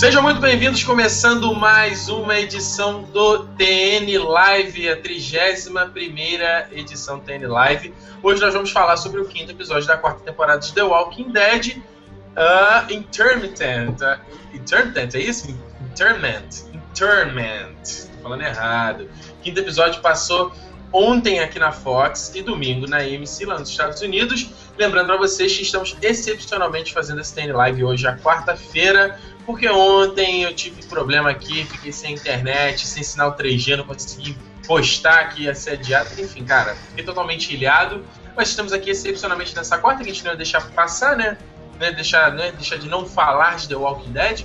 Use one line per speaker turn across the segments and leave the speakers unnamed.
Sejam muito bem-vindos, começando mais uma edição do TN Live, a 31 edição do TN Live. Hoje nós vamos falar sobre o quinto episódio da quarta temporada de The Walking Dead, uh, Intermittent. Uh, Intermittent, é isso? Interment. Interment. Falando errado. Quinto episódio passou ontem aqui na Fox e domingo na AMC lá nos Estados Unidos. Lembrando para vocês que estamos excepcionalmente fazendo esse TN Live hoje, a quarta-feira porque ontem eu tive problema aqui, fiquei sem internet, sem sinal 3G, não consegui postar aqui, ia ser adiado. Enfim, cara, fiquei totalmente ilhado. Mas estamos aqui excepcionalmente nessa quarta, que a gente não ia deixar passar, né? Ia deixar, ia deixar de não falar de The Walking Dead.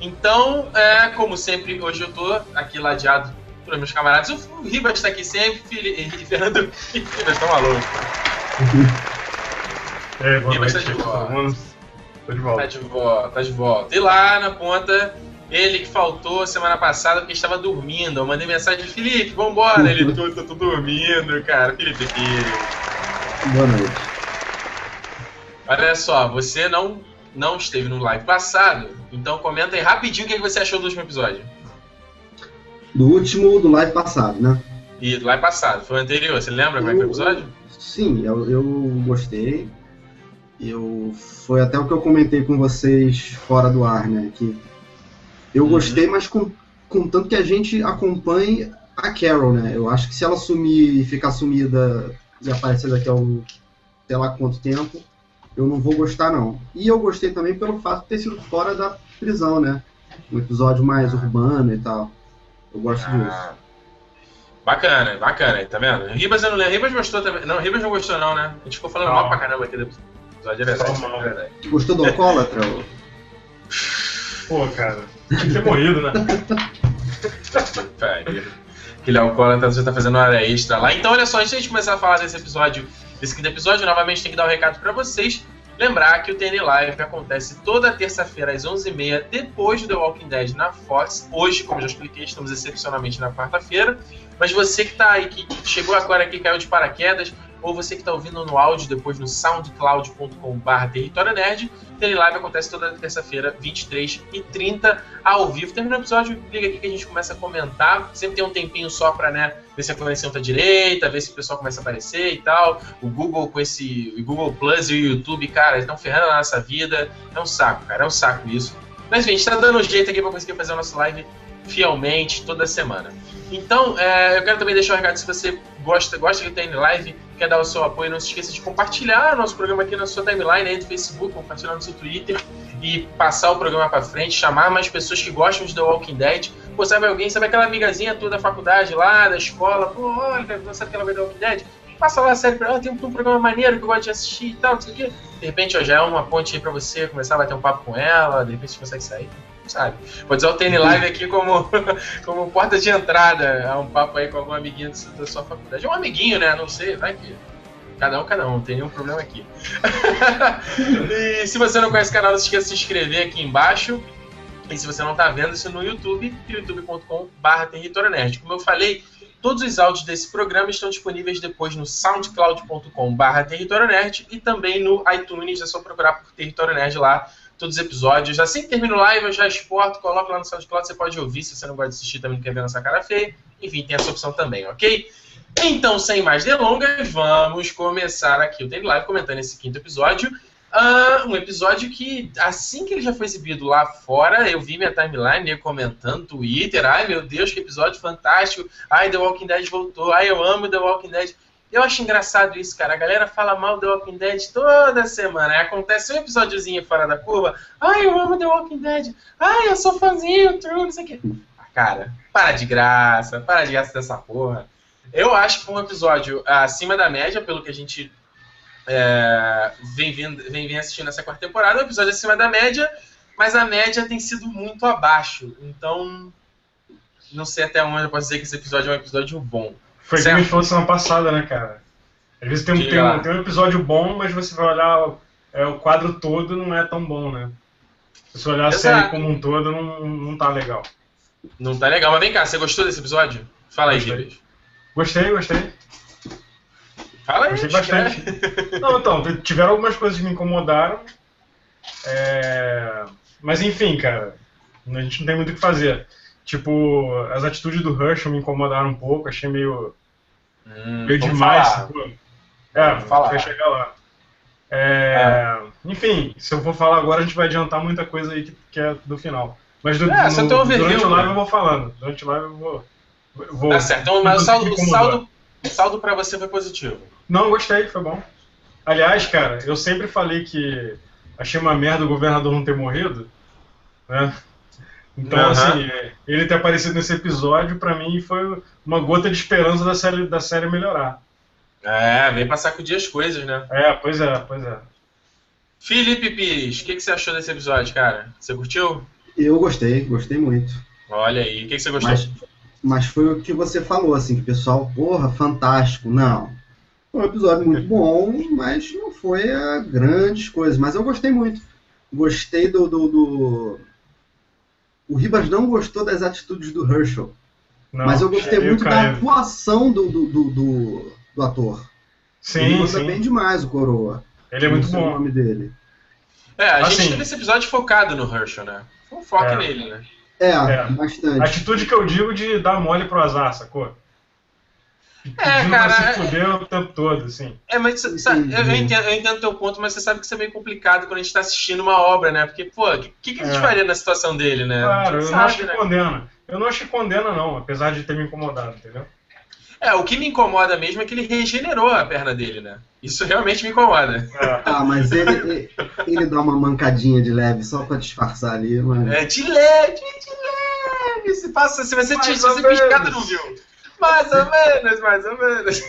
Então, é, como sempre, hoje eu tô aqui ladeado pelos meus camaradas. O Ribas está aqui sempre, e Fernando Ribas estão malucos.
É, boa Ribas noite, tá de volta. Tô de volta.
Tá de volta, tá de volta. E lá na ponta, ele que faltou semana passada porque estava dormindo. Eu mandei mensagem, Felipe, vambora. Ele, tô, tô, tô dormindo, cara. Felipe aqui.
Boa noite.
Olha só, você não, não esteve no live passado, então comenta aí rapidinho o que você achou do último episódio.
Do último, do live passado, né?
E do live passado, foi o anterior, você lembra como é que foi o episódio?
Sim, eu, eu gostei. Eu foi até o que eu comentei com vocês fora do ar, né? Que eu uhum. gostei, mas com, com tanto que a gente acompanhe a Carol, né? Eu acho que se ela sumir e ficar sumida e aparecer daqui a um, sei lá quanto tempo, eu não vou gostar não. E eu gostei também pelo fato de ter sido fora da prisão, né? Um episódio mais urbano e tal. Eu gosto ah. disso.
Bacana, bacana, tá vendo? Ribas eu não lembro. Ribas gostou também. Não, Ribas não gostou não, né? A gente ficou falando não. mal pra caramba aqui depois episódio é. É.
Gostou do alcoólatra?
Pô, cara, tinha que ter morrido, né?
Aquele alcoólatra já tá fazendo uma área extra lá. Então, olha só, antes de a gente começar a falar desse episódio, desse quinto episódio, novamente tem que dar um recado para vocês. Lembrar que o TN Live acontece toda terça-feira às 11h30, depois do The Walking Dead na Fox. Hoje, como já expliquei, estamos excepcionalmente na quarta-feira. Mas você que tá aí, que chegou agora aqui, caiu de paraquedas, ou você que está ouvindo no áudio depois no soundcloud.com.br Território Nerd. Tele Live acontece toda terça-feira, 23 e 30 ao vivo. Termina o episódio, liga aqui que a gente começa a comentar. Sempre tem um tempinho só para né, ver se a conexão tá direita, ver se o pessoal começa a aparecer e tal. O Google com esse. O Google Plus e o YouTube, cara, estão ferrando a nossa vida. É um saco, cara, é um saco isso. Mas, a gente tá dando um jeito aqui para conseguir fazer o nosso live fielmente toda semana. Então, é, eu quero também deixar um recado se você gosta, gosta que tem live, quer dar o seu apoio, não se esqueça de compartilhar nosso programa aqui na sua timeline aí do Facebook, compartilhar no seu Twitter e passar o programa para frente, chamar mais pessoas que gostam de The Walking Dead. Pô, sabe alguém, sabe aquela amigazinha tua da faculdade lá, da escola, pô, olha, sabe que ela vai The Walking Dead? Passa lá a série pra ela, tem um, um, programa maneiro que eu gosto de assistir e tal, não sei o quê. De repente, ó, já é uma ponte aí pra você começar a bater um papo com ela, de repente você consegue sair sabe? Pode usar o TN Live aqui como, como porta de entrada a um papo aí com algum amiguinho da sua faculdade. Um amiguinho, né? Não sei, vai que. Cada um, cada um, não tem nenhum problema aqui. e se você não conhece o canal, não se esqueça de se inscrever aqui embaixo. E se você não está vendo isso no YouTube, youtube.com.br Território Nerd. Como eu falei, todos os áudios desse programa estão disponíveis depois no soundcloud.com.br Território Nerd e também no iTunes. É só procurar por Território Nerd lá todos os episódios. Assim que termina o live, eu já exporto, coloco lá no SoundCloud, você pode ouvir, se você não gosta de assistir também, não quer ver nossa cara feia. Enfim, tem essa opção também, ok? Então, sem mais delongas, vamos começar aqui o Daily Live comentando esse quinto episódio. Uh, um episódio que, assim que ele já foi exibido lá fora, eu vi minha timeline comentando, Twitter, ai meu Deus, que episódio fantástico, ai The Walking Dead voltou, ai eu amo The Walking Dead. Eu acho engraçado isso, cara. A galera fala mal do Walking Dead toda semana. Aí acontece um episódiozinho fora da curva. Ai, eu amo The Walking Dead. Ai, eu sou fãzinho, true, não sei o quê. Ah, cara, para de graça. Para de graça dessa porra. Eu acho que foi um episódio acima da média, pelo que a gente é, vem, vem, vem assistindo essa quarta temporada. Um episódio acima da média, mas a média tem sido muito abaixo. Então, não sei até onde eu posso dizer que esse episódio é um episódio bom.
Foi o que me falou semana passada, né, cara? Às vezes tem um, tem um, tem um, episódio bom, mas você vai olhar é, o quadro todo não é tão bom, né? Se você olhar Exato. a série como um todo, não, não tá legal.
Não tá legal, mas vem cá, você gostou desse episódio? Fala aí, Gostei,
gostei. gostei.
Fala aí,
Gostei bastante. não, então, tiveram algumas coisas que me incomodaram. É... Mas enfim, cara. A gente não tem muito o que fazer. Tipo, as atitudes do Herschel me incomodaram um pouco, achei meio. Hum, meio demais. É, vamos falar. vai chegar lá. É, é. Enfim, se eu for falar agora, a gente vai adiantar muita coisa aí que, que é do final. Mas do, é, no, durante o live eu vou falando. Durante o live eu vou.
Vou tá certo. Então, mas o saldo, saldo, saldo pra você foi positivo.
Não, gostei, foi bom. Aliás, cara, eu sempre falei que achei uma merda o governador não ter morrido, né? Então, uhum. assim, ele ter aparecido nesse episódio, para mim, foi uma gota de esperança da série, da série melhorar.
É, vem pra sacudir as coisas, né?
É, pois é, pois é.
Felipe Pires, o que, que você achou desse episódio, cara? Você curtiu?
Eu gostei, gostei muito.
Olha aí, o que, que você gostou?
Mas, mas foi o que você falou, assim, que o pessoal, porra, fantástico. Não. Foi um episódio muito bom, mas não foi a grandes coisas. Mas eu gostei muito. Gostei do, do, do... O Ribas não gostou das atitudes do Herschel. Não, mas eu gostei muito da atuação do, do, do, do, do ator.
Sim, Ele manda
sim. bem demais o Coroa.
Ele é muito bom.
o nome dele.
É, a assim, gente teve esse episódio focado no Herschel, né? Foi um foco é. nele, né?
É, é, bastante.
A atitude que eu digo de dar mole pro azar, sacou?
É, cara.
se fuder o tempo todo, assim.
É, mas sabe, eu, entendo, eu entendo teu ponto, mas você sabe que isso é meio complicado quando a gente tá assistindo uma obra, né? Porque, pô, o que, que, a gente é. faria na situação dele, né?
Claro, eu sabe, não acho que né? condena. Eu não acho que condena, não, apesar de ter me incomodado, entendeu?
É, o que me incomoda mesmo é que ele regenerou a perna dele, né? Isso realmente me incomoda.
É. Ah, mas ele, ele, ele, dá uma mancadinha de leve só pra disfarçar ali,
mano. É, de leve, de leve. Se, passa, se você, se você piscado, não viu. Mais ou menos, mais ou menos.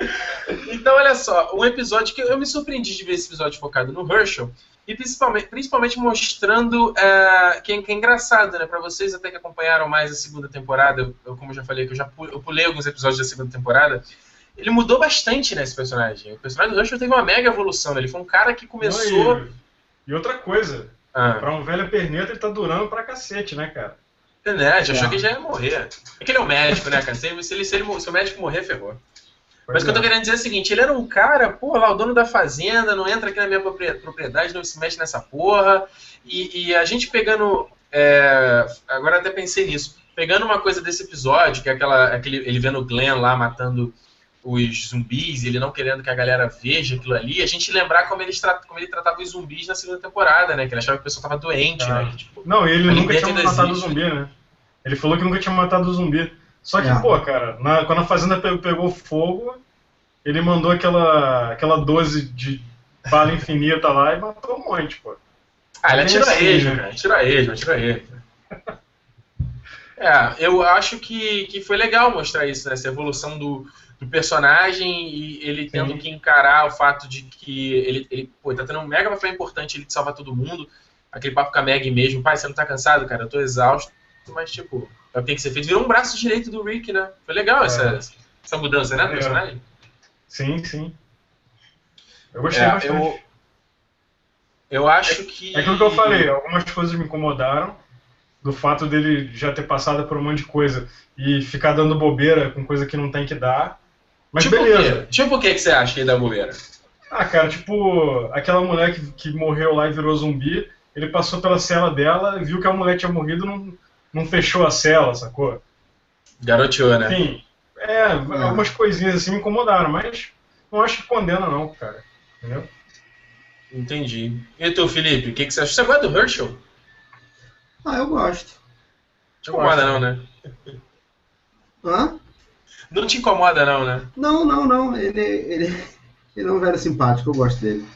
então, olha só, um episódio que eu me surpreendi de ver esse episódio focado no Herschel, e principalmente, principalmente mostrando uh, que, que, é engraçado, né? Para vocês até que acompanharam mais a segunda temporada, eu, como eu já falei, que eu já eu pulei alguns episódios da segunda temporada, ele mudou bastante, né, esse personagem. O personagem do Herschel teve uma mega evolução, né? Ele foi um cara que começou...
Não, e, e, outra coisa, ah. pra um velho perneta ele tá durando pra cacete, né, cara?
É, né? Já achou que já ia morrer. É que ele é um médico, né, cara? Se, ele, se, ele, se, ele, se o médico morrer, ferrou. Mas o que eu tô querendo dizer é o seguinte, ele era um cara, pô, lá, o dono da fazenda, não entra aqui na minha propriedade, não se mexe nessa porra. E, e a gente pegando. É, agora até pensei nisso. Pegando uma coisa desse episódio, que é aquela. Aquele, ele vendo o Glenn lá matando os zumbis, ele não querendo que a galera veja aquilo ali, a gente lembrar como ele, como ele tratava os zumbis na segunda temporada, né? Que ele achava que o pessoa tava doente, né?
ah.
né? Que,
tipo, não, ele nunca tinha matado o zumbi, né? Ele falou que nunca tinha matado o zumbi. Só que, é. pô, cara, na, quando a fazenda pegou, pegou, fogo, ele mandou aquela, aquela dose de bala infinita lá e matou um monte, pô.
Ah, ele atira assim, ele, né? cara. Atira ele, atira ele. é, eu acho que, que foi legal mostrar isso, né? Essa evolução do, do personagem e ele tendo Sim. que encarar o fato de que ele, ele pô, tá tendo um mega papel importante, ele salva todo mundo. Aquele papo com a Meg mesmo, pai, você não tá cansado, cara? Eu tô exausto, mas tipo, é o que tem que ser feito. Virou um braço direito do Rick, né? Foi legal é. essa, essa mudança, né, do é. personagem?
Sim, sim. Eu gostei é, bastante.
Eu, eu acho que.
É aquilo que eu falei, algumas coisas me incomodaram. Do fato dele já ter passado por um monte de coisa e ficar dando bobeira com coisa que não tem que dar. Mas
tipo
beleza.
Tipo o que, que você acha que ele dá bobeira?
Ah, cara, tipo, aquela mulher que, que morreu lá e virou zumbi, ele passou pela cela dela, viu que a mulher tinha morrido, não, não fechou a cela, sacou?
Garoteou, né?
Enfim, é, algumas coisinhas assim me incomodaram, mas não acho que condena não, cara. Entendeu?
Entendi. E tu, Felipe, o que, que você acha? Você gosta do Herschel?
Ah, eu gosto.
Te incomoda não, né?
Hã?
Não te incomoda não, né?
Não, não, não. Ele, ele, ele é um velho simpático, eu gosto dele.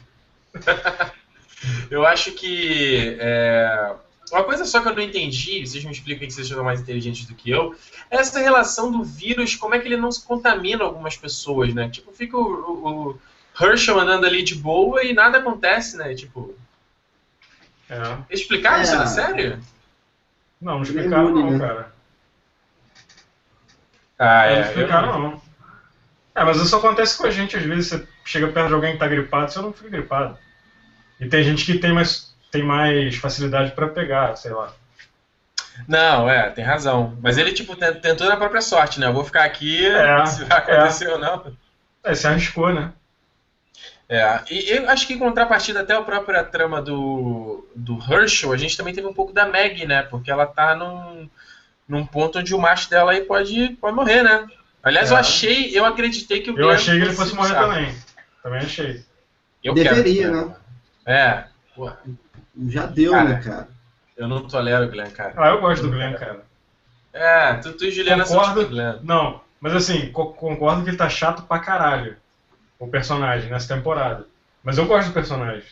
eu acho que é, uma coisa só que eu não entendi, vocês me explicam que vocês são mais inteligentes do que eu, é essa relação do vírus, como é que ele não se contamina algumas pessoas, né? Tipo, fica o, o, o Herschel andando ali de boa e nada acontece, né? Tipo. É. Explicaram é. isso na série?
Não, não explicaram não, né? cara.
Ah, é.
Não explicaram não. É, mas isso acontece com a gente, às vezes você chega perto de alguém que tá gripado, você não fica gripado. E tem gente que tem mais tem mais facilidade para pegar, sei lá.
Não, é, tem razão. Mas ele, tipo, tentou na própria sorte, né? Eu vou ficar aqui, é, se vai acontecer é. ou não.
É, se arriscou, né?
É, e eu acho que em contrapartida até a própria trama do, do Herschel, a gente também teve um pouco da Maggie, né? Porque ela tá num, num ponto onde o macho dela aí pode, pode morrer, né? Aliás, é. eu achei, eu acreditei que o
Eu achei que ele fosse morrer também. Também achei.
Eu Deveria, quero, né?
É.
Já deu, cara, né, cara?
Eu não tolero o Glenn, cara.
Ah, eu gosto do Glenn, cara.
É, tu, tu e Juliana
concordo, são Glenn. Não, mas assim, co concordo que ele tá chato pra caralho. O personagem nessa temporada. Mas eu gosto do personagem.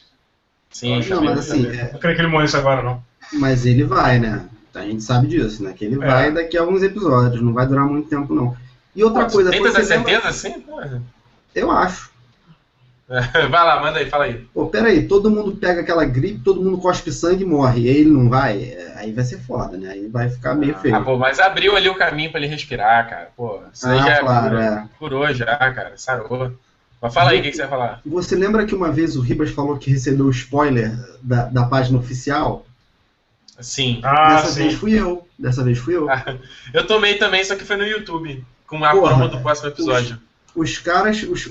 Sim,
não, mas assim. É...
Não creio que ele morresse agora, não.
Mas ele vai, né? A gente sabe disso, né? Que ele é. vai daqui a alguns episódios, não vai durar muito tempo, não. E outra Pô, coisa.
Tem toda certeza, assim?
Eu acho.
vai lá, manda aí, fala aí.
Pô, peraí, todo mundo pega aquela gripe, todo mundo cospe sangue e morre, e ele não vai, aí vai ser foda, né? Aí vai ficar meio
ah,
feio.
Ah, pô, mas abriu ali o caminho pra ele respirar, cara. Pô, isso aí ah, já claro, curou, é. curou já, cara, sarou. Mas fala aí, o que, que, você vai falar?
Você lembra que uma vez o Ribas falou que recebeu o spoiler da, da página oficial?
Sim.
Ah, Dessa sim. vez fui eu. Dessa vez fui eu.
eu tomei também, só que foi no YouTube, com a Porra, promo do próximo episódio.
Os, os caras, os,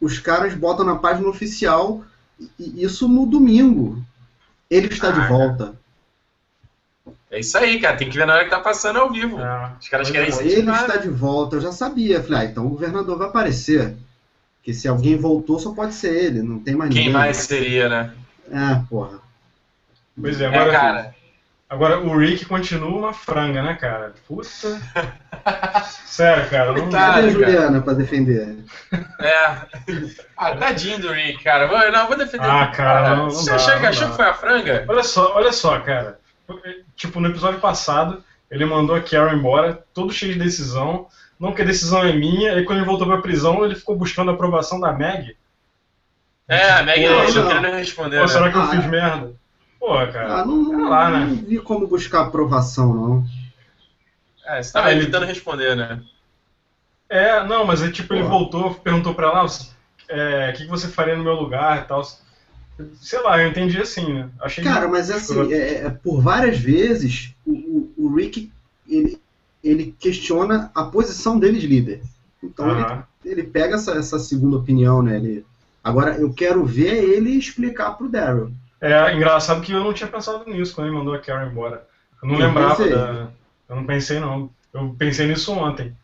os caras botam na página oficial isso no domingo. Ele está ah, de volta.
É isso aí, cara. Tem que ver na hora que tá passando ao vivo. É. Os caras querem
é, Ele está de volta, eu já sabia. Falei, ah, então o governador vai aparecer. Porque se alguém voltou, só pode ser ele, não tem mais
Quem
ninguém.
Quem mais seria, né?
É, porra.
Pois é, agora. É, cara. Agora, o Rick continua uma franga, né, cara? Puta. Sério, cara. Não
Cadê a Juliana pra defender?
É. Ah, tadinho do Rick, cara. Não, vou defender.
Ah, cara, não, não
Você
dá,
achou, que, achou que foi a franga?
Olha só, olha só, cara. Tipo, no episódio passado, ele mandou a Carol embora, todo cheio de decisão. Não que a decisão é minha, e quando ele voltou pra prisão, ele ficou buscando a aprovação da Meg.
É, a Meg não, não, não respondeu. Pô,
né? será que eu ah, fiz merda? Porra, cara.
Ah, não, não, lá, né? não vi como buscar aprovação, não.
É, você tava ah, evitando ele... responder, né?
É, não, mas é tipo, Porra. ele voltou, perguntou pra ela, é, o que, que você faria no meu lugar e tal. Sei lá, eu entendi assim, né?
Achei Cara, mas assim, é, é, por várias vezes, o, o, o, Rick, ele, ele questiona a posição dele de líder. Então ele, ele pega essa, essa segunda opinião, né? Ele, agora, eu quero ver ele explicar pro Daryl.
É engraçado que eu não tinha pensado nisso quando ele mandou a Karen embora. Eu não eu lembrava pensei. da. Eu não pensei não. Eu pensei nisso ontem.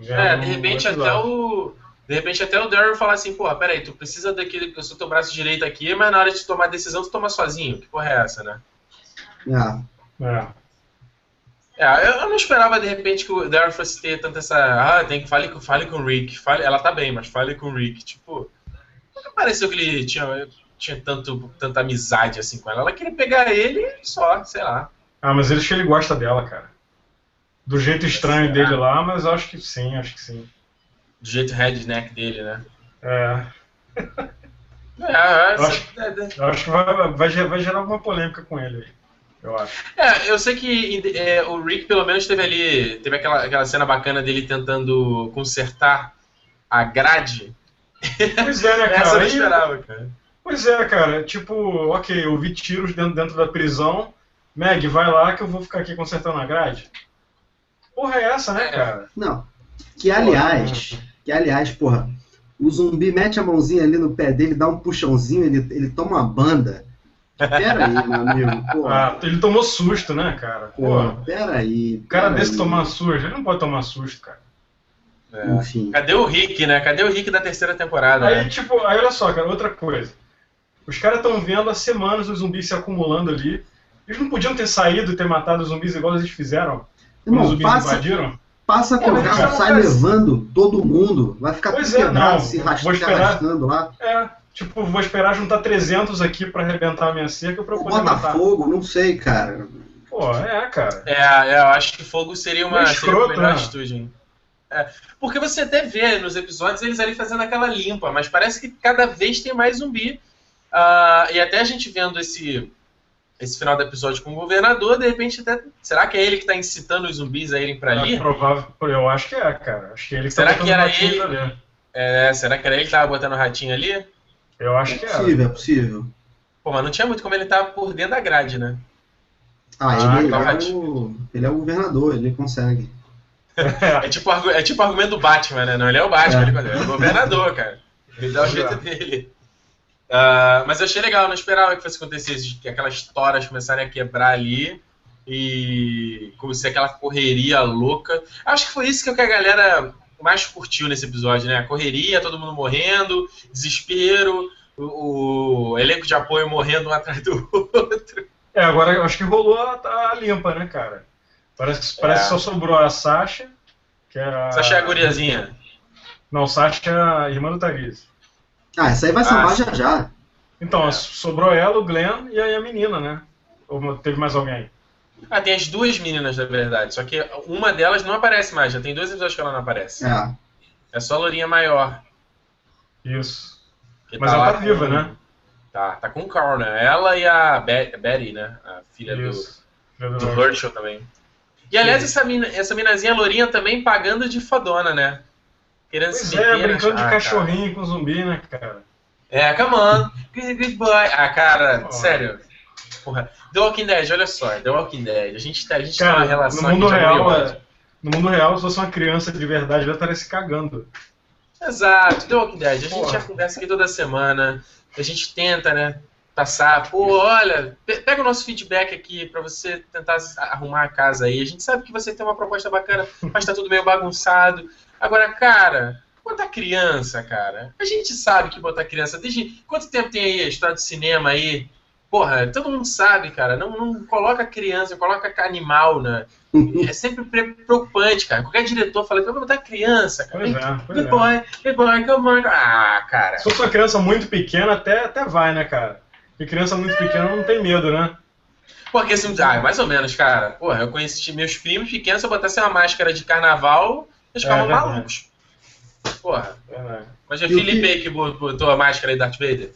é, de repente até o. De repente até o Daryl falar assim, porra, peraí, tu precisa daquele. Eu sou teu braço direito aqui, mas na hora de tomar decisão tu toma sozinho. Que porra é essa, né?
É.
É.
É, eu não esperava de repente que o Daryl fosse ter tanta essa. Ah, tem que fale, fale com o Rick. Fale, ela tá bem, mas fale com o Rick. Tipo, nunca pareceu que ele tinha tinha tanto, tanta amizade assim com ela. Ela queria pegar ele só, sei lá.
Ah, mas ele acho que ele gosta dela, cara. Do jeito estranho dele lá, mas acho que sim, acho que sim.
Do jeito redneck dele, né?
É.
É,
eu, acho, é, é. eu acho que vai, vai, vai gerar alguma polêmica com ele aí. Eu acho.
É, eu sei que é, o Rick pelo menos teve ali. Teve aquela, aquela cena bacana dele tentando consertar a grade.
Pois é, né, cara?
Essa eu não esperava, cara.
Pois é, cara. Tipo, ok, eu vi tiros dentro, dentro da prisão. Meg, vai lá que eu vou ficar aqui consertando a grade. Porra, é essa, né, cara?
Não. Que aliás, que aliás, porra, o zumbi mete a mãozinha ali no pé dele, dá um puxãozinho, ele, ele toma uma banda. Pera aí, meu amigo. Porra.
Ah, ele tomou susto, né, cara?
Porra, porra pera aí.
O cara desse aí. tomar susto, ele não pode tomar susto, cara.
É. Enfim. Cadê o Rick, né? Cadê o Rick da terceira temporada?
Aí,
né?
tipo, aí olha só, cara, outra coisa. Os caras estão vendo há semanas os zumbis se acumulando ali. Eles não podiam ter saído e ter matado os zumbis igual eles fizeram quando os zumbis passa, invadiram?
Passa com o carro, sai levando todo mundo. Vai ficar pois tudo é, quebrado, se vou esperar, arrastando lá.
É, tipo, vou esperar juntar 300 aqui pra arrebentar a minha cerca pra eu poder
Bota matar. fogo, não sei, cara.
Pô, é, cara.
É, é eu acho que fogo seria uma, escroto, seria uma melhor né? atitude, hein? É, porque você até vê nos episódios eles ali fazendo aquela limpa, mas parece que cada vez tem mais zumbi. Uh, e até a gente vendo esse, esse final do episódio com o governador, de repente até. Será que é ele que está incitando os zumbis a irem para é ali?
É provável, eu acho que é, cara. Acho que ele
que será tá que era ele? Ali. É, será que era ele que estava botando o ratinho ali?
Eu acho
é
que
é. Possível, é possível.
Pô, mas não tinha muito como ele estar tá por dentro da grade, né?
Ah, ah ele, é o, ele é o governador, ele consegue.
é, tipo, é tipo o argumento do Batman, né? Não, ele é o Batman, é. ele é o governador, cara. Ele dá o jeito dele. Uh, mas eu achei legal, não esperava que fosse acontecer que aquelas toras começarem a quebrar ali e como se aquela correria louca. Acho que foi isso que a galera mais curtiu nesse episódio, né? A correria, todo mundo morrendo, desespero, o, o elenco de apoio morrendo um atrás do outro.
É, agora eu acho que rolou a, a limpa, né, cara? Parece, parece é. que só sobrou a Sasha, que era.
Sasha é a guriazinha.
Não, Sasha é a irmã do Tariz.
Ah, essa aí vai sambar ah, já já.
Então, é. sobrou ela, o Glenn e aí a menina, né? Ou teve mais alguém?
Ah, tem as duas meninas, na verdade. Só que uma delas não aparece mais. Já tem dois episódios que ela não aparece.
É.
É só a Lourinha maior.
Isso. Que Mas tá ela tá viva, com... né?
Tá, tá com o Carl, né? Ela e a Betty, né? A filha Isso. do, do Herschel também. E aliás, essa, mina, essa minazinha lourinha também pagando de fodona, né?
Querendo pois se é, brincando de ah, cachorrinho cara. com zumbi, né, cara?
É, come on, good, good boy. Ah, cara, oh. sério. Porra. The Walking Dead, olha só, The Walking Dead. A gente, tá, a gente
cara,
tem
uma relação no mundo real, é, No mundo real, se fosse uma criança de verdade, já estaria se cagando.
Exato, The Walking Dead. A gente já conversa aqui toda semana. A gente tenta, né? passar, pô, olha, pega o nosso feedback aqui para você tentar arrumar a casa aí. A gente sabe que você tem uma proposta bacana, mas tá tudo meio bagunçado. Agora, cara, botar criança, cara. A gente sabe que botar criança. Desde quanto tempo tem aí a história do cinema aí? Porra, todo mundo sabe, cara. Não, não coloca criança, coloca animal, né? É sempre preocupante, cara. Qualquer diretor fala que vai botar criança, cara.
Pois é, pois
good boy, good boy, come on. Ah, cara.
Se uma criança muito pequena, até, até vai, né, cara? Porque criança muito pequena não tem medo, né?
Porque assim, ah, mais ou menos, cara. Porra, eu conheci meus primos pequenos, se eu botasse uma máscara de carnaval, eles é ficavam é, malucos. Porra. É, Mas é o Felipe que... que botou a máscara de Darth Vader.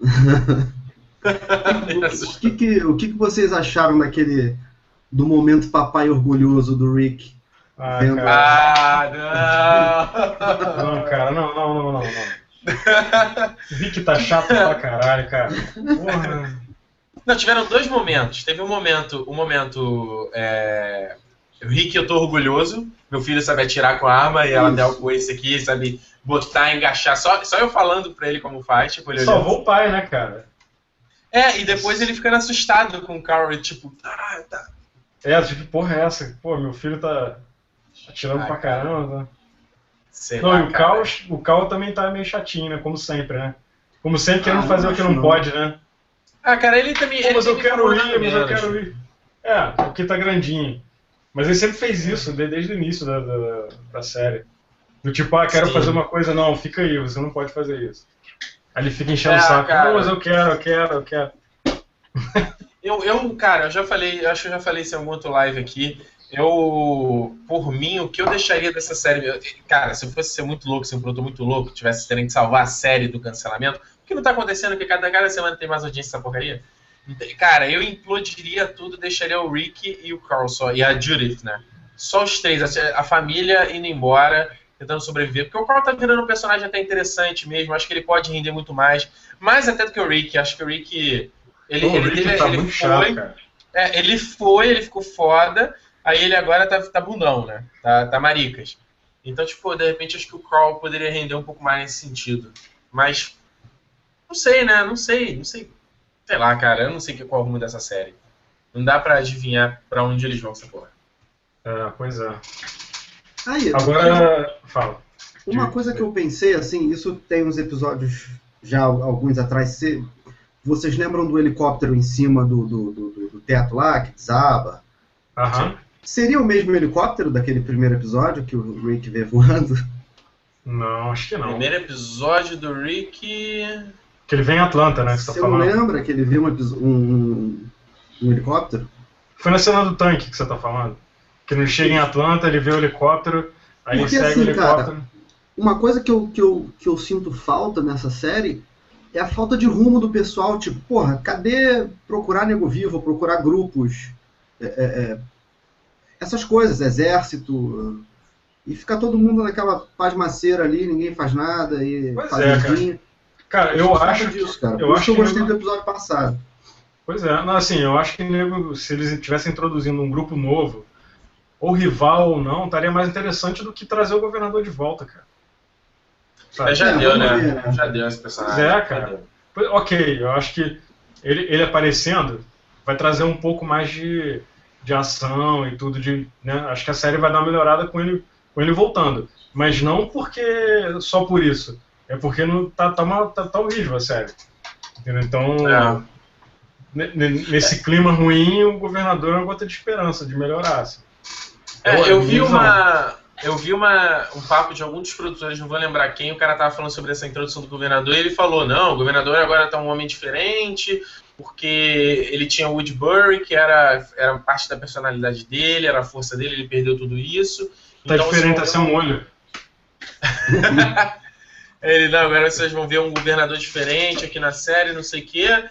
o, que, que, o que, que vocês acharam daquele. do momento papai orgulhoso do Rick?
Ah, vendo... ah não! não, cara, não, não, não, não. não. Que tá chato pra caralho, cara. Porra.
Não, tiveram dois momentos. Teve um momento, um momento. É... O Rick, eu tô orgulhoso. Meu filho sabe atirar com a arma e ela deu com esse aqui, sabe botar, engaixar. Só, só eu falando pra ele como faz. Tipo, ele
Salvou o pai, né, cara?
É, e depois ele ficando assustado com o Carl, tipo, ah, tá.
É, tipo, porra, é essa? Pô, meu filho tá atirando Ai, pra caramba. Cara. Sei não, lá, e o Cal, o Cal também tá meio chatinho, né? Como sempre, né? Como sempre querendo ah, fazer o que não, não, pode, né?
Ah, cara, ele também. Ele
mas eu quero ir, mas eu quero ir. É, porque tá grandinho. Mas ele sempre fez isso, desde o início da, da, da série. Do tipo, ah, quero Sim. fazer uma coisa, não, fica aí, você não pode fazer isso. Aí ele fica enchendo é, o saco, cara... não, mas eu quero, eu quero, eu quero.
Eu, eu, cara, eu já falei, eu acho que eu já falei isso em algum outro live aqui eu, por mim, o que eu deixaria dessa série. Cara, se eu fosse ser muito louco, ser um produto muito louco, tivesse terem que salvar a série do cancelamento, o que não tá acontecendo? Porque cada, cada semana tem mais audiência essa porcaria. Cara, eu implodiria tudo, deixaria o Rick e o Carl só, e a Judith, né? Só os três, a, a família indo embora, tentando sobreviver. Porque o Carl tá virando um personagem até interessante mesmo, acho que ele pode render muito mais. Mais até do que o Rick, acho que o Rick. Ele, Pô, ele, o Rick teve,
tá
ele
foi,
chato, é, ele foi, ele ficou foda, Aí ele agora tá, tá bundão, né? Tá, tá maricas. Então, tipo, de repente acho que o Crawl poderia render um pouco mais nesse sentido. Mas, não sei, né? Não sei, não sei. Sei lá, cara, eu não sei qual é o rumo dessa série. Não dá pra adivinhar pra onde eles vão essa porra.
É, pois é.
Aí,
Agora, eu... fala.
Uma coisa que eu pensei, assim, isso tem uns episódios já alguns atrás. Vocês lembram do helicóptero em cima do, do, do, do teto lá, que desaba?
Aham.
Seria o mesmo helicóptero daquele primeiro episódio que o Rick vê voando?
Não, acho que não.
Primeiro episódio do Rick.
Que ele vem em Atlanta, né? Você
tá
falando.
lembra que ele viu um, um, um, helicóptero?
Foi na cena do tanque que você tá falando. Que ele chega em Atlanta, ele vê o helicóptero, aí Porque, ele segue assim, o helicóptero. Cara,
uma coisa que eu, que, eu, que eu sinto falta nessa série é a falta de rumo do pessoal. Tipo, porra, cadê procurar nego vivo, procurar grupos? É, é, é essas coisas, exército, e fica todo mundo naquela pasmaceira ali, ninguém faz nada, e
pois é, cara. cara eu, acho
disso, cara. Eu acho que eu gostei do episódio passado.
Pois é, não, assim, eu acho que nego, se eles estivessem introduzindo um grupo novo, ou rival ou não, estaria mais interessante do que trazer o governador de volta, cara.
É, já é, deu, né? Né? Já deu esse personagem.
É, cara. Ok, eu acho que ele, ele aparecendo vai trazer um pouco mais de, de ação e tudo. De, né? Acho que a série vai dar uma melhorada com ele, com ele voltando. Mas não porque só por isso. É porque não, tá, tá, uma, tá, tá horrível a série. Entendeu? Então, é. nesse clima ruim, o governador é uma gota de esperança de melhorar. Assim.
É, eu, eu vi uma eu vi uma, um papo de alguns dos produtores, não vou lembrar quem, o cara tava falando sobre essa introdução do governador e ele falou: não, o governador agora tá um homem diferente, porque ele tinha o Woodbury, que era, era parte da personalidade dele, era a força dele, ele perdeu tudo isso.
Tá então, diferente até um olho.
ele, não, agora vocês vão ver um governador diferente aqui na série, não sei o quê.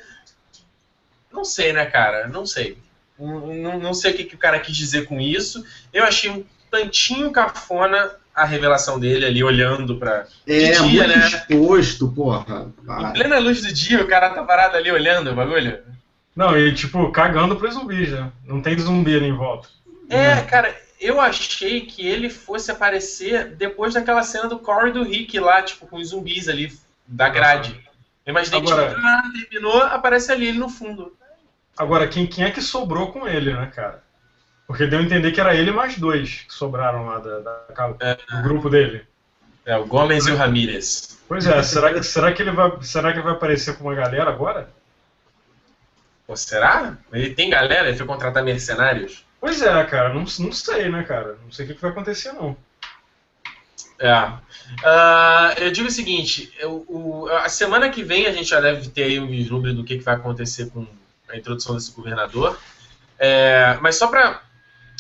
Não sei, né, cara? Não sei. Não, não sei o que, que o cara quis dizer com isso. Eu achei um tantinho cafona a revelação dele ali olhando pra.
É, de dia, muito né? exposto, porra.
Em plena luz do dia, o cara tá parado ali olhando o bagulho.
Não, e tipo, cagando pro zumbi já. Não tem zumbi ali em volta.
É, cara, eu achei que ele fosse aparecer depois daquela cena do Corey e do Rick lá, tipo, com os zumbis ali da grade. Eu imaginei Agora... que tipo, ah, terminou, aparece ali ele no fundo.
Agora, quem, quem é que sobrou com ele, né, cara? Porque deu a entender que era ele mais dois que sobraram lá da, da é, do grupo dele.
É, o Gomes e o Ramírez.
Pois é, será que, será, que ele vai, será que ele vai aparecer com uma galera agora?
Pô, será? Ele tem galera? Ele foi contratar mercenários?
Pois é, cara, não, não sei, né, cara? Não sei o que, vai acontecer, não.
É. Uh, eu digo o seguinte: eu, o, a semana que vem a gente já deve ter aí um vislumbre do que, que vai acontecer com a introdução desse governador. É, mas só para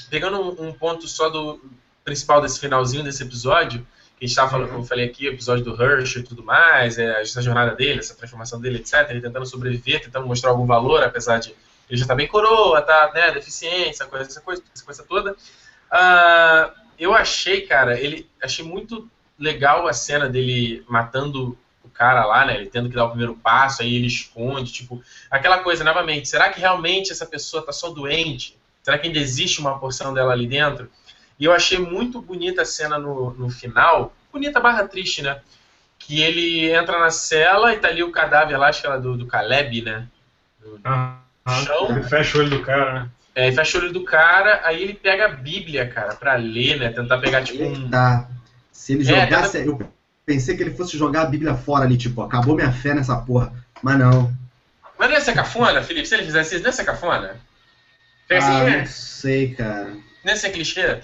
pegando um, um, ponto só do principal desse finalzinho desse episódio, que a gente estava falando, como eu falei aqui, o episódio do Hirsch e tudo mais, é, essa jornada dele, essa transformação dele, etc. Ele tentando sobreviver, tentando mostrar algum valor, apesar de ele já tá bem coroa, tá, né, deficiência, coisa, essa coisa, essa coisa toda. Uh, eu achei, cara, ele achei muito legal a cena dele matando o cara lá, né? Ele tendo que dar o primeiro passo, aí ele esconde, tipo, aquela coisa, novamente, será que realmente essa pessoa tá só doente? Será que ainda existe uma porção dela ali dentro? E eu achei muito bonita a cena no, no final, bonita barra triste, né? Que ele entra na cela e tá ali o cadáver lá, acho que era do, do Caleb, né?
Do, ah, chão. Ele fecha o olho do cara, né?
É, ele fecha o olho do cara, aí ele pega a Bíblia, cara, pra ler, né? Tentar pegar, tipo, um...
Tá. Se ele é, jogasse... Tenta... Eu pensei que ele fosse jogar a Bíblia fora ali, tipo, acabou minha fé nessa porra. Mas não.
Mas não ia ser cafona, Felipe? Se ele fizesse isso, não ia ser cafona?
ah, não sei, cara.
Não é clichê?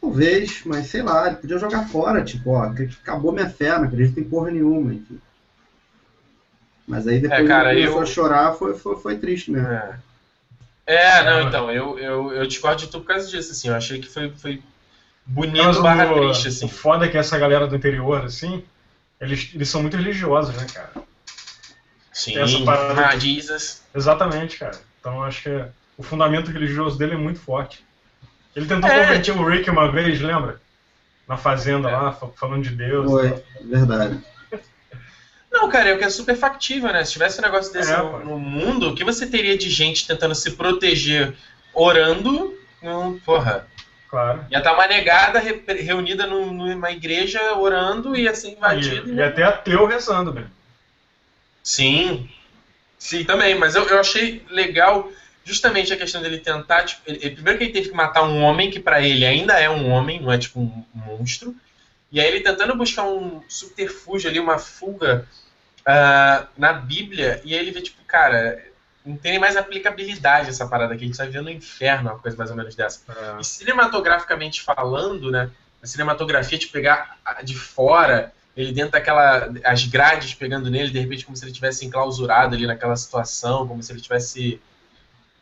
Talvez, mas sei lá, ele podia jogar fora, tipo, ó, acabou minha fé, não acredito em porra nenhuma, enfim. Mas aí depois é, cara, ele começou eu... a chorar, foi, foi, foi triste mesmo.
É. É, não, então, eu, eu, eu discordo de tudo por causa disso, assim, eu achei que foi, foi bonito barra triste, assim. O
foda é que essa galera do interior, assim, eles, eles são muito religiosos, né, cara?
Sim, essa parada... ah, Jesus.
Exatamente, cara. Então acho que o fundamento religioso dele é muito forte. Ele tentou é. converter o Rick uma vez, lembra? Na fazenda é. lá, falando de Deus.
Foi, verdade.
Não, cara, é o que é super factível, né? Se tivesse um negócio desse é, no, no, mundo, o que você teria de gente tentando se proteger orando? Não, porra.
Claro.
Ia estar tá uma negada re, reunida num, numa igreja orando e assim invadido.
E, e até ateu rezando, velho.
Sim. Sim, também. Mas eu, eu achei legal justamente a questão dele tentar. Tipo, ele, primeiro que ele teve que matar um homem que para ele ainda é um homem, não é tipo um monstro. E aí ele tentando buscar um subterfúgio ali, uma fuga uh, na Bíblia, e aí ele vê, tipo, cara, não tem nem mais aplicabilidade essa parada aqui, a gente vai ver no inferno, uma coisa mais ou menos dessa. É. E cinematograficamente falando, né, a cinematografia de pegar de fora, ele dentro daquela, as grades pegando nele, de repente como se ele tivesse enclausurado ali naquela situação, como se ele tivesse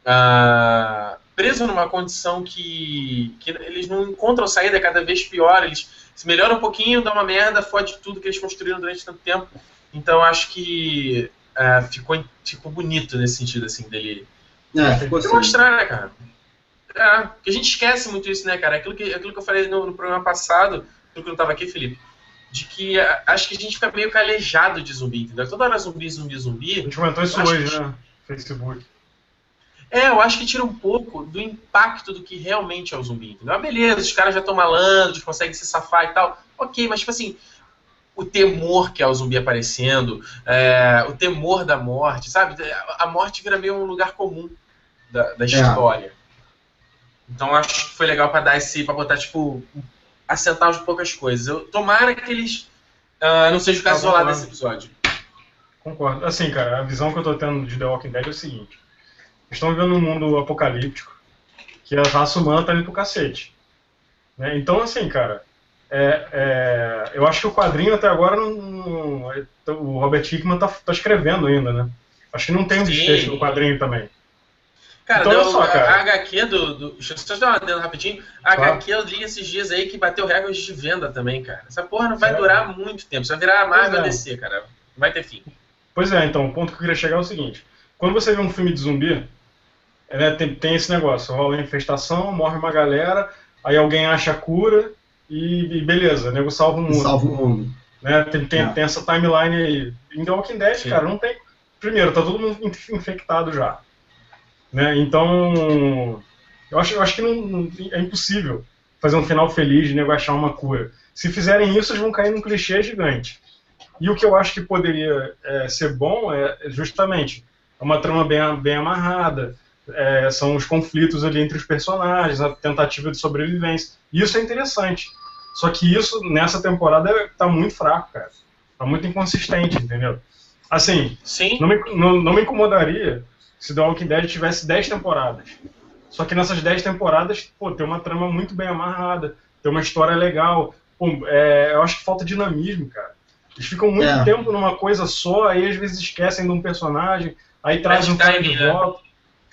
uh, preso numa condição que, que eles não encontram saída, é cada vez pior, eles se melhoram um pouquinho, dá uma merda, fode tudo que eles construíram durante tanto tempo. Então acho que uh, ficou, ficou bonito nesse sentido, assim, dele
é, ficou
assim. mostrar, né, cara? É, a gente esquece muito isso, né, cara? Aquilo que, aquilo que eu falei no, no programa passado, aquilo que não estava aqui, Felipe, de que uh, acho que a gente fica meio calejado de zumbi, entendeu? Toda hora zumbi, zumbi, zumbi.
A gente comentou isso hoje, que... né? Facebook.
É, eu acho que tira um pouco do impacto do que realmente é o zumbi, entendeu? Ah, beleza, os caras já estão malandros, conseguem se safar e tal. Ok, mas tipo assim, o temor que é o zumbi aparecendo, é, o temor da morte, sabe? A morte vira meio um lugar comum da, da é. história. É. Então acho que foi legal para dar esse, para botar tipo, assentar um poucas coisas. Eu, tomara que eles uh, não seja o caso tá isolado desse episódio.
Concordo. Assim, cara, a visão que eu tô tendo de The Walking Dead é o seguinte: estão vivendo num mundo apocalíptico que a raça humana tá indo pro cacete. Né? Então, assim, cara, é, é, eu acho que o quadrinho até agora não, não, o Robert Hickman tá, tá, escrevendo ainda, né? Acho que não tem um desfecho no quadrinho também.
Cara, então, deu, só, cara. a HQ do, do. Deixa eu só dar uma dentro rapidinho. A claro. HQ eu li esses dias aí que bateu recorde de venda também, cara. Essa porra não vai Sério? durar muito tempo. Vai virar a Marvel é. DC, cara. Não vai ter fim.
Pois é, então, o ponto que eu queria chegar é o seguinte. Quando você vê um filme de zumbi, né, tem, tem esse negócio, rola a infestação, morre uma galera, aí alguém acha a cura e, e beleza, nego salva o mundo.
Salva o mundo.
Né, tem, tem, é. tem essa timeline aí. Em The Walking Dead, Sim. cara, não tem. Primeiro, tá todo mundo infectado já. Né, então, eu acho, eu acho que não, não, é impossível fazer um final feliz de nego achar uma cura. Se fizerem isso, eles vão cair num clichê gigante. E o que eu acho que poderia é, ser bom é justamente uma trama bem, bem amarrada, é, são os conflitos ali entre os personagens, a tentativa de sobrevivência. Isso é interessante. Só que isso, nessa temporada, tá muito fraco, cara. Tá muito inconsistente, entendeu? Assim,
Sim.
Não, me, não, não me incomodaria se The Walking Dead tivesse 10 temporadas. Só que nessas 10 temporadas, pô, tem uma trama muito bem amarrada, tem uma história legal. Pô, é, eu acho que falta dinamismo, cara. Eles ficam muito é. tempo numa coisa só, aí às vezes esquecem de um personagem, aí trazem um cara de né? volta.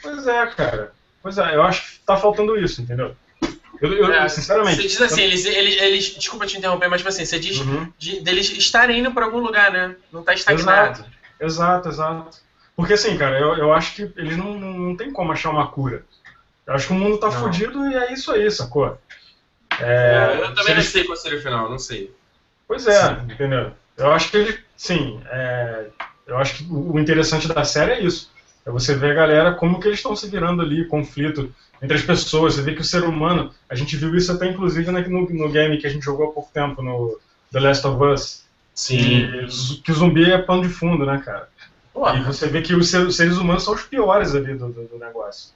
Pois é, cara. Pois é, eu acho que tá faltando isso, entendeu? Eu, eu é, sinceramente.
Você diz assim, eu... eles, eles, eles, Desculpa te interromper, mas tipo assim, você diz uhum. de, deles estarem indo pra algum lugar, né? Não tá estagnado.
Exato, exato, exato. Porque assim, cara, eu, eu acho que eles não, não, não tem como achar uma cura. Eu acho que o mundo tá não. fudido e é isso aí, sacou?
É, eu também não eles... sei qual seria o final, não sei.
Pois é, sim. entendeu? Eu acho que ele, sim, é, eu acho que o interessante da série é isso. É você ver a galera como que eles estão se virando ali, conflito entre as pessoas. Você vê que o ser humano, a gente viu isso até inclusive no, no game que a gente jogou há pouco tempo, no The Last of Us.
Sim.
Que, que o zumbi é pano de fundo, né, cara? E você vê que os seres humanos são os piores ali do, do, do negócio.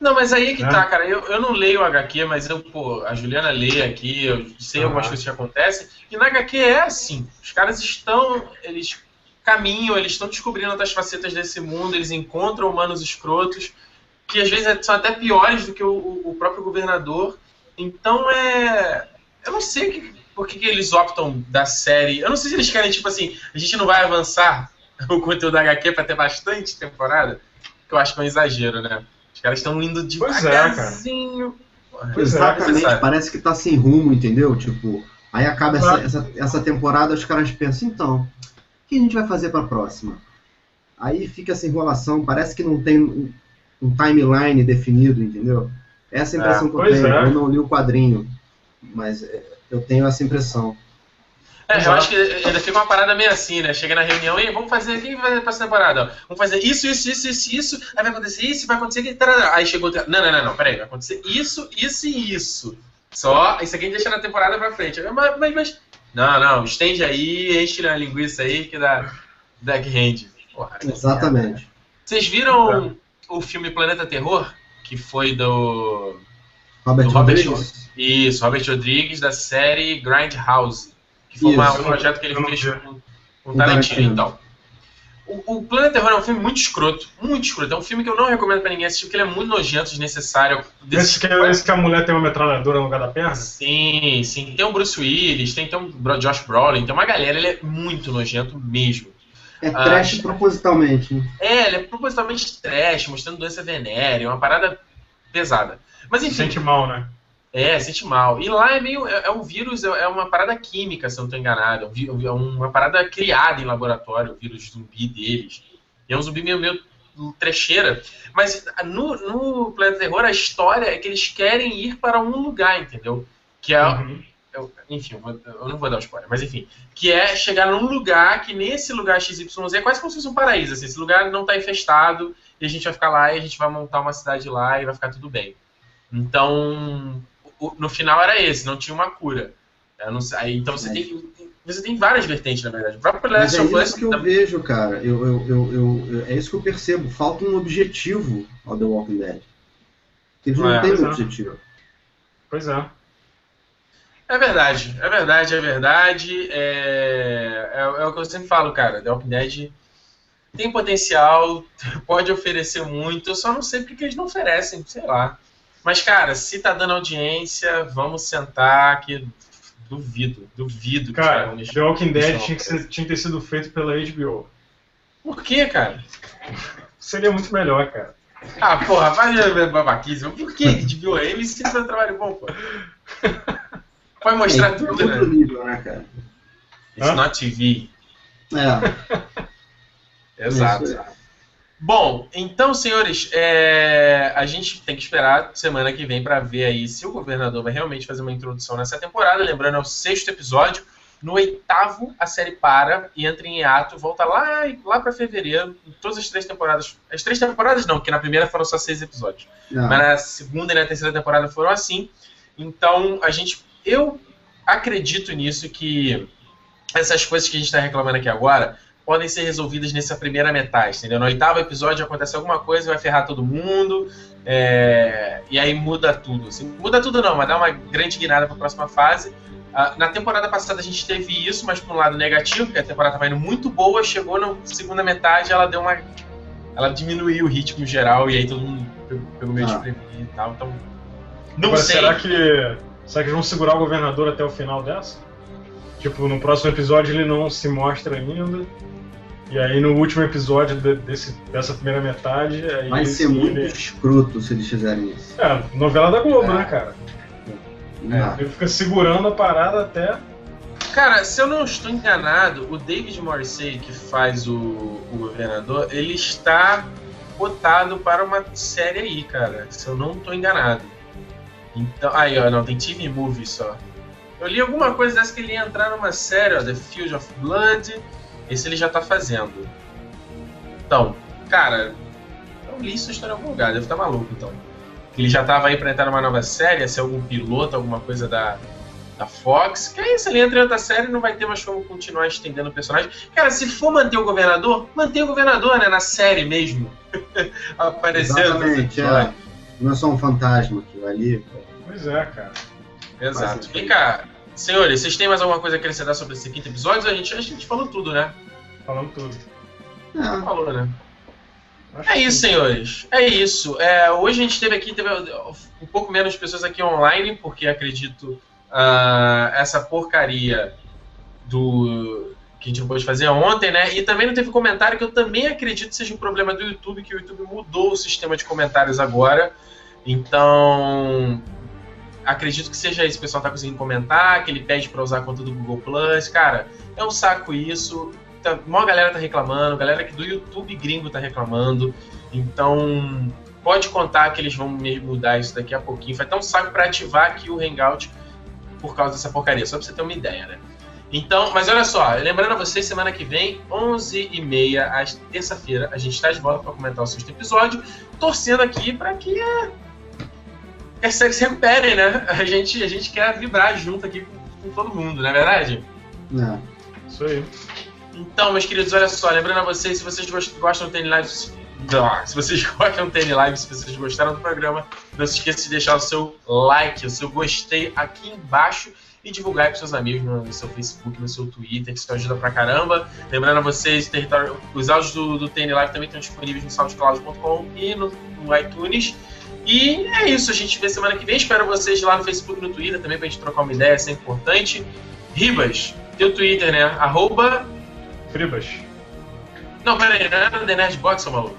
Não, mas aí é que né? tá, cara. Eu, eu não leio o HQ, mas eu, pô, a Juliana lê aqui, eu sei algumas coisas que acontecem. E na HQ é assim. Os caras estão. Eles caminham, eles estão descobrindo outras facetas desse mundo, eles encontram humanos escrotos, que às vezes é, são até piores do que o, o próprio governador. Então é. Eu não sei que, por que, que, eles optam da série. Eu não sei se eles querem, tipo assim, a gente não vai avançar o conteúdo da HQ pra ter bastante temporada, que eu acho que é um exagero, né? Os caras estão indo devagarzinho.
Pois é, Exatamente, é, parece que tá sem rumo, entendeu? Tipo, aí acaba essa, essa, essa temporada, os caras pensam, então, que a gente vai fazer para a próxima? Aí fica essa enrolação, parece que não tem um, um timeline definido, entendeu? Essa é a impressão é, que eu tenho. É. Eu não li o quadrinho, mas é, eu tenho essa impressão.
É, eu acho que ainda fica uma parada meio assim, né? Chega na reunião e vamos fazer o que vai fazer pra essa temporada? Vamos fazer isso, isso, isso, isso, isso, aí vai acontecer isso, vai acontecer isso. Aí chegou. Não, não, não, não, peraí, vai acontecer isso, isso e isso. Só, isso aqui a gente deixa na temporada pra frente. Mas, mas, mas não, não, estende aí, enche a linguiça aí que dá, dá que rende.
Porra, Exatamente.
Vocês viram o filme Planeta Terror? Que foi do.
Robert, do Robert Rodrigues?
Isso, Robert Rodrigues, da série Grindhouse. Que foi uma, um projeto que ele fez com, com Tarantino e então. tal. O, o Planeta Terror é um filme muito escroto, muito escroto. É um filme que eu não recomendo pra ninguém assistir, porque ele é muito nojento, desnecessário.
Esse que, é, esse que a mulher tem uma metralhadora no lugar da perna?
Sim, sim. Tem o Bruce Willis, tem, tem o Josh Brolin, tem uma galera, ele é muito nojento mesmo.
É trash ah, propositalmente. Né?
É, ele é propositalmente trash, mostrando doença venérea, uma parada pesada. Mas enfim.
Sente mal, né?
É, sente mal. E lá é meio. É, é um vírus, é, é uma parada química, se eu não estou enganado. É, é uma parada criada em laboratório, o vírus zumbi deles. E é um zumbi meio, meio trecheira. Mas no, no Planeta Terror, a história é que eles querem ir para um lugar, entendeu? Que é. Uhum. Eu, enfim, eu, vou, eu, não vou dar um spoiler, mas enfim. Que é chegar num lugar que nesse lugar XYZ é quase como se fosse um paraíso. Assim, esse lugar não está infestado e a gente vai ficar lá e a gente vai montar uma cidade lá e vai ficar tudo bem. Então, no final era esse, não tinha uma cura. Não, aí, então você tem que. Você tem várias vertentes, na verdade. O
próprio Last Mas é isso que eu vejo, cara. Eu, eu, eu, eu, é isso que eu percebo. Falta um objetivo ao The Walking Dead. Eles não é, têm um é. objetivo.
Pois é.
É verdade, é verdade, é verdade. É, é, é, o que eu sempre falo, cara. The Walking Dead tem potencial, pode oferecer muito, eu só não sei porque eles não oferecem, sei lá. Mas, cara, se tá dando audiência, vamos sentar que duvido, duvido.
Cara, que The Walking Dead tinha que, ser, tinha que ter sido feito pela HBO.
Por que, cara?
Seria muito melhor, cara.
Ah, porra, vai babaquice. Por que HBO? Ele sim faz um trabalho bom, pô. Pode mostrar é, tudo, né? Nível, né, cara? It's Hã? not TV. É. Exato. Bom, então, senhores, é... a gente tem que esperar semana que vem para ver aí se o governador vai realmente fazer uma introdução nessa temporada. Lembrando, é o sexto episódio. No oitavo, a série para e entra em hiato, volta lá, lá para fevereiro, em todas as três temporadas. As três temporadas não, porque na primeira foram só seis episódios. Não. Mas na segunda e na terceira temporada foram assim. Então, a gente. Eu acredito nisso que essas coisas que a gente está reclamando aqui agora podem ser resolvidas nessa primeira metade, entendeu? No oitavo episódio acontece alguma coisa, vai ferrar todo mundo, é... e aí muda tudo. Assim, muda tudo não, mas dá uma grande guinada para a próxima fase. Uh, na temporada passada a gente teve isso, mas por um lado negativo, porque a temporada estava indo muito boa, chegou na segunda metade, ela deu uma. Ela diminuiu o ritmo geral e aí todo mundo pegou meio ah. desprevenido e tal. Então.
Não Agora, sei. Será que. Será que vão segurar o governador até o final dessa? Tipo, no próximo episódio ele não se mostra ainda. E aí no último episódio de, desse, dessa primeira metade.
Vai ser muito ele... escroto se eles fizerem isso.
É, novela da Globo, é. né, cara? É. Ele fica segurando a parada até.
Cara, se eu não estou enganado, o David Morrissey, que faz o, o governador, ele está cotado para uma série aí, cara. Se eu não estou enganado. Então, aí, ó, não, tem TV Movie só. Eu li alguma coisa dessa que ele ia entrar numa série, ó, The Field of Blood esse ele já tá fazendo. Então, cara, eu li isso história em algum lugar, deve estar tá maluco então. Ele já tava aí pra entrar numa nova série, ser algum piloto, alguma coisa da, da Fox. Que é isso, ele entra em outra série não vai ter mais como continuar estendendo o personagem. Cara, se for manter o governador, mantém o governador, né? Na série mesmo. Aparecendo.
Exatamente, é. Não é só um fantasma aquilo ali.
Pois é, cara.
Exato. Vem cá, Senhores, vocês têm mais alguma coisa a acrescentar sobre esse quinto episódio? A gente, a gente falou tudo, né?
Falando tudo.
Não. Falou, né? Acho é isso, senhores. É isso. É, hoje a gente teve aqui teve um pouco menos pessoas aqui online, porque acredito uh, essa porcaria do que a gente não pôde fazer ontem, né? E também não teve comentário que eu também acredito seja um problema do YouTube, que o YouTube mudou o sistema de comentários agora. Então, acredito que seja isso. O pessoal tá conseguindo comentar, que ele pede para usar a conta do Google Plus. Cara, é um saco isso. Tá, uma galera tá reclamando, galera aqui do YouTube gringo tá reclamando. Então, pode contar que eles vão mudar isso daqui a pouquinho. Vai ter um saco para ativar aqui o Hangout por causa dessa porcaria, só pra você ter uma ideia, né? Então, mas olha só, lembrando a vocês, semana que vem, 11h30, às terça-feira, a gente está de volta para comentar o sexto episódio, torcendo aqui para que quer que se recuperem, né? A gente, a gente quer vibrar junto aqui com, com todo mundo, não é verdade?
Não. É.
Isso aí.
Então, meus queridos, olha só, lembrando a vocês, se vocês gostam do TN Lives, se vocês gostam do TN Live, se vocês gostaram do programa, não se esqueça de deixar o seu like, o seu gostei aqui embaixo e divulgar para seus amigos no, seu Facebook, no seu Twitter, que isso ajuda pra caramba. Lembrando a vocês, território, os áudios do, do TN Live também estão disponíveis no soundcloud.com e no, no iTunes. E é isso, a gente vê semana que vem. Espero vocês lá no Facebook e no Twitter também pra gente trocar uma ideia, isso é importante. Ribas, teu Twitter, né? Arroba.
Fribas.
Não, pera aí, não é The Nerdbox, seu maluco?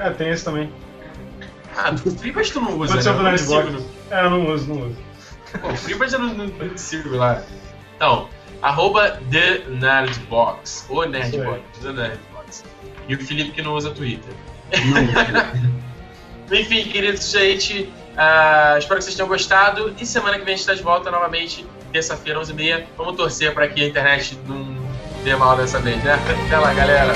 É, tem esse também.
Ah, Fribas tu não usa,
Pode
ser
né? Nerdbox. É, eu não uso, não uso.
Pô, Fribas eu não, não, não sigo lá. Então, arroba The Nerdbox. O Nerdbox, The Nerdbox. E o Felipe que não usa Twitter. Não. Enfim, queridos, gente, uh, espero que vocês tenham gostado. E semana que vem a gente está de volta novamente, terça-feira, 11h30. Vamos torcer para que a internet não dê mal dessa vez, né? Até lá, galera.